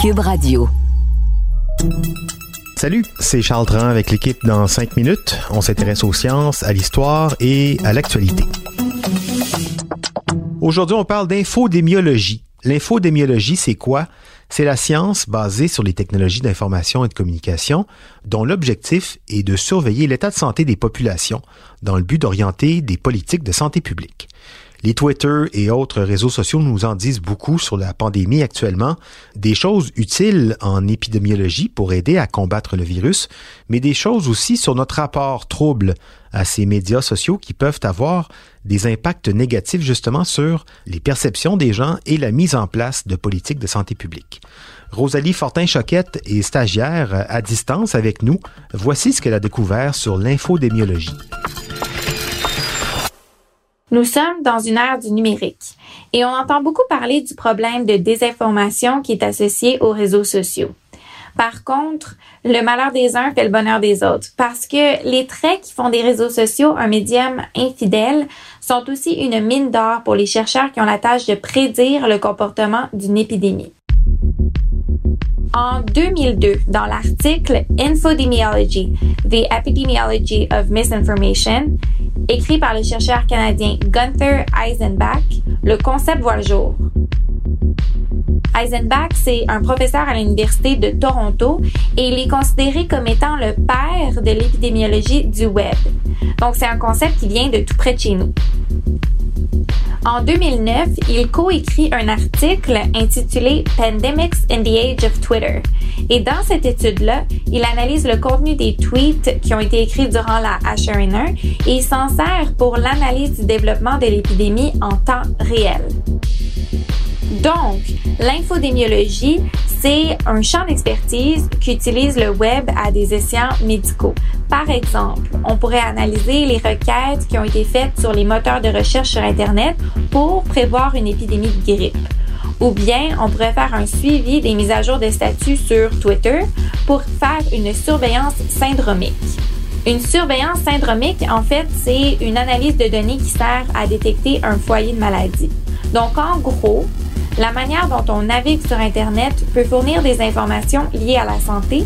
Cube Radio. Salut, c'est Charles Tran avec l'équipe dans 5 minutes. On s'intéresse aux sciences, à l'histoire et à l'actualité. Aujourd'hui, on parle d'infodémiologie. L'infodémiologie, c'est quoi? C'est la science basée sur les technologies d'information et de communication dont l'objectif est de surveiller l'état de santé des populations dans le but d'orienter des politiques de santé publique. Les Twitter et autres réseaux sociaux nous en disent beaucoup sur la pandémie actuellement, des choses utiles en épidémiologie pour aider à combattre le virus, mais des choses aussi sur notre rapport trouble à ces médias sociaux qui peuvent avoir des impacts négatifs justement sur les perceptions des gens et la mise en place de politiques de santé publique. Rosalie Fortin-Choquette est stagiaire à distance avec nous. Voici ce qu'elle a découvert sur l'infodémiologie. Nous sommes dans une ère du numérique et on entend beaucoup parler du problème de désinformation qui est associé aux réseaux sociaux. Par contre, le malheur des uns fait le bonheur des autres parce que les traits qui font des réseaux sociaux un médium infidèle sont aussi une mine d'or pour les chercheurs qui ont la tâche de prédire le comportement d'une épidémie. En 2002, dans l'article Infodemiology, The Epidemiology of Misinformation, écrit par le chercheur canadien Gunther Eisenbach, le concept voit le jour. Eisenbach, c'est un professeur à l'Université de Toronto et il est considéré comme étant le père de l'épidémiologie du web. Donc, c'est un concept qui vient de tout près de chez nous. En 2009, il coécrit un article intitulé Pandemics in the Age of Twitter. Et dans cette étude-là, il analyse le contenu des tweets qui ont été écrits durant la H1N1 et s'en sert pour l'analyse du développement de l'épidémie en temps réel. Donc, l'infodémiologie, c'est un champ d'expertise qui utilise le web à des escients médicaux. Par exemple, on pourrait analyser les requêtes qui ont été faites sur les moteurs de recherche sur Internet pour prévoir une épidémie de grippe. Ou bien, on pourrait faire un suivi des mises à jour de statut sur Twitter pour faire une surveillance syndromique. Une surveillance syndromique, en fait, c'est une analyse de données qui sert à détecter un foyer de maladie. Donc, en gros, la manière dont on navigue sur Internet peut fournir des informations liées à la santé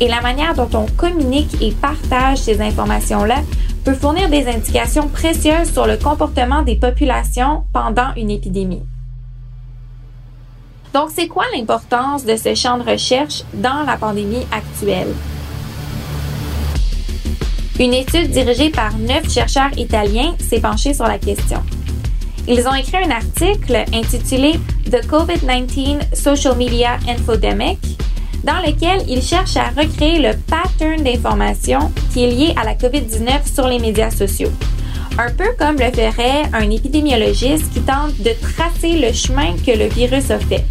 et la manière dont on communique et partage ces informations-là peut fournir des indications précieuses sur le comportement des populations pendant une épidémie. Donc, c'est quoi l'importance de ce champ de recherche dans la pandémie actuelle? Une étude dirigée par neuf chercheurs italiens s'est penchée sur la question. Ils ont écrit un article intitulé The COVID-19 Social Media Infodemic dans lequel ils cherchent à recréer le pattern d'information qui est lié à la COVID-19 sur les médias sociaux. Un peu comme le ferait un épidémiologiste qui tente de tracer le chemin que le virus a fait.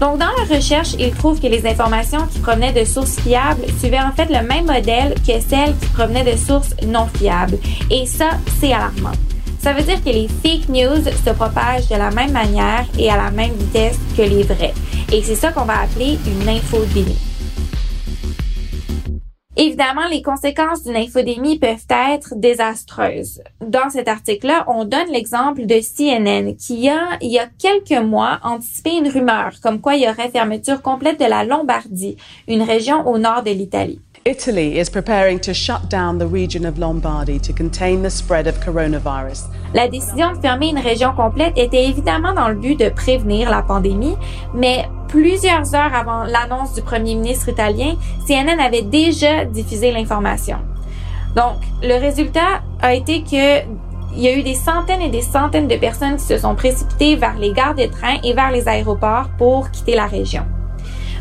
Donc, dans la recherche, ils trouvent que les informations qui provenaient de sources fiables suivaient en fait le même modèle que celles qui provenaient de sources non fiables. Et ça, c'est alarmant. Ça veut dire que les fake news se propagent de la même manière et à la même vitesse que les vrais. Et c'est ça qu'on va appeler une infodémie. Évidemment, les conséquences d'une infodémie peuvent être désastreuses. Dans cet article-là, on donne l'exemple de CNN qui a, il y a quelques mois, anticipé une rumeur comme quoi il y aurait fermeture complète de la Lombardie, une région au nord de l'Italie. Italy is preparing to shut down the region of Lombardy to contain the spread of coronavirus. La décision de fermer une région complète était évidemment dans le but de prévenir la pandémie, mais plusieurs heures avant l'annonce du premier ministre italien, CNN avait déjà diffusé l'information. Donc, le résultat a été que il y a eu des centaines et des centaines de personnes qui se sont précipitées vers les gares de train et vers les aéroports pour quitter la région.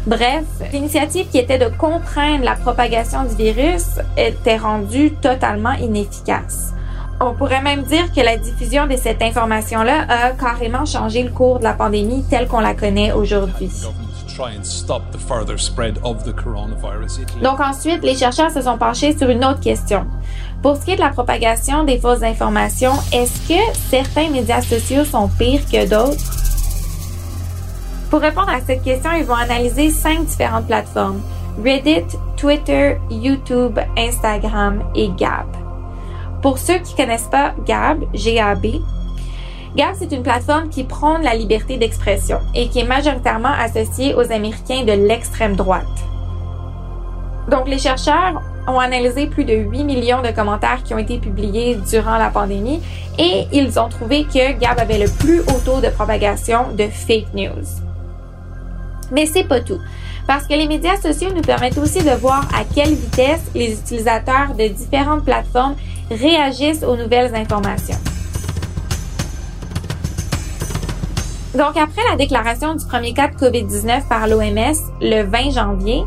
Bref, l'initiative qui était de contraindre la propagation du virus était rendue totalement inefficace. On pourrait même dire que la diffusion de cette information-là a carrément changé le cours de la pandémie telle qu'on la connaît aujourd'hui. Donc ensuite, les chercheurs se sont penchés sur une autre question. Pour ce qui est de la propagation des fausses informations, est-ce que certains médias sociaux sont pires que d'autres? Pour répondre à cette question, ils vont analyser cinq différentes plateformes. Reddit, Twitter, YouTube, Instagram et Gab. Pour ceux qui connaissent pas Gab, G-A-B, Gab, c'est une plateforme qui prône la liberté d'expression et qui est majoritairement associée aux Américains de l'extrême droite. Donc, les chercheurs ont analysé plus de 8 millions de commentaires qui ont été publiés durant la pandémie et ils ont trouvé que Gab avait le plus haut taux de propagation de fake news. Mais c'est pas tout. Parce que les médias sociaux nous permettent aussi de voir à quelle vitesse les utilisateurs de différentes plateformes réagissent aux nouvelles informations. Donc, après la déclaration du premier cas de COVID-19 par l'OMS le 20 janvier,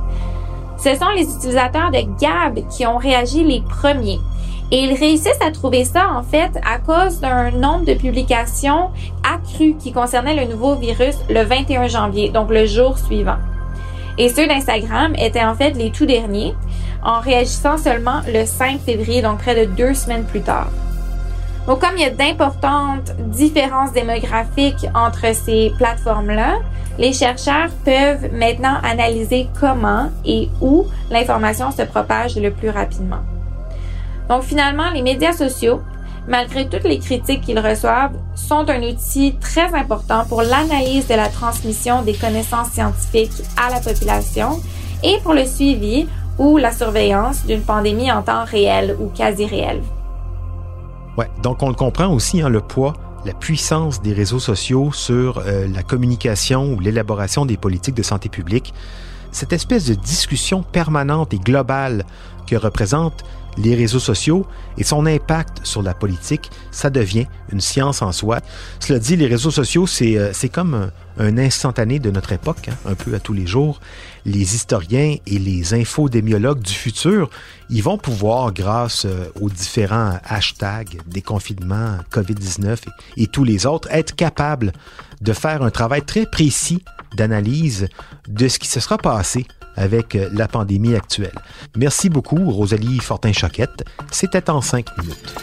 ce sont les utilisateurs de Gab qui ont réagi les premiers. Et ils réussissent à trouver ça, en fait, à cause d'un nombre de publications accrues qui concernaient le nouveau virus le 21 janvier, donc le jour suivant. Et ceux d'Instagram étaient en fait les tout derniers, en réagissant seulement le 5 février, donc près de deux semaines plus tard. Donc, comme il y a d'importantes différences démographiques entre ces plateformes-là, les chercheurs peuvent maintenant analyser comment et où l'information se propage le plus rapidement. Donc, finalement, les médias sociaux, malgré toutes les critiques qu'ils reçoivent, sont un outil très important pour l'analyse de la transmission des connaissances scientifiques à la population et pour le suivi ou la surveillance d'une pandémie en temps réel ou quasi réel. Ouais, donc on le comprend aussi, hein, le poids, la puissance des réseaux sociaux sur euh, la communication ou l'élaboration des politiques de santé publique. Cette espèce de discussion permanente et globale que représentent les réseaux sociaux et son impact sur la politique, ça devient une science en soi. Cela dit, les réseaux sociaux, c'est euh, comme un, instantané de notre époque, hein, un peu à tous les jours. Les historiens et les infodémiologues du futur, ils vont pouvoir, grâce euh, aux différents hashtags, déconfinement, COVID-19 et, et tous les autres, être capables de faire un travail très précis d'analyse de ce qui se sera passé avec la pandémie actuelle. Merci beaucoup, Rosalie Fortin-Choquette. C'était en cinq minutes.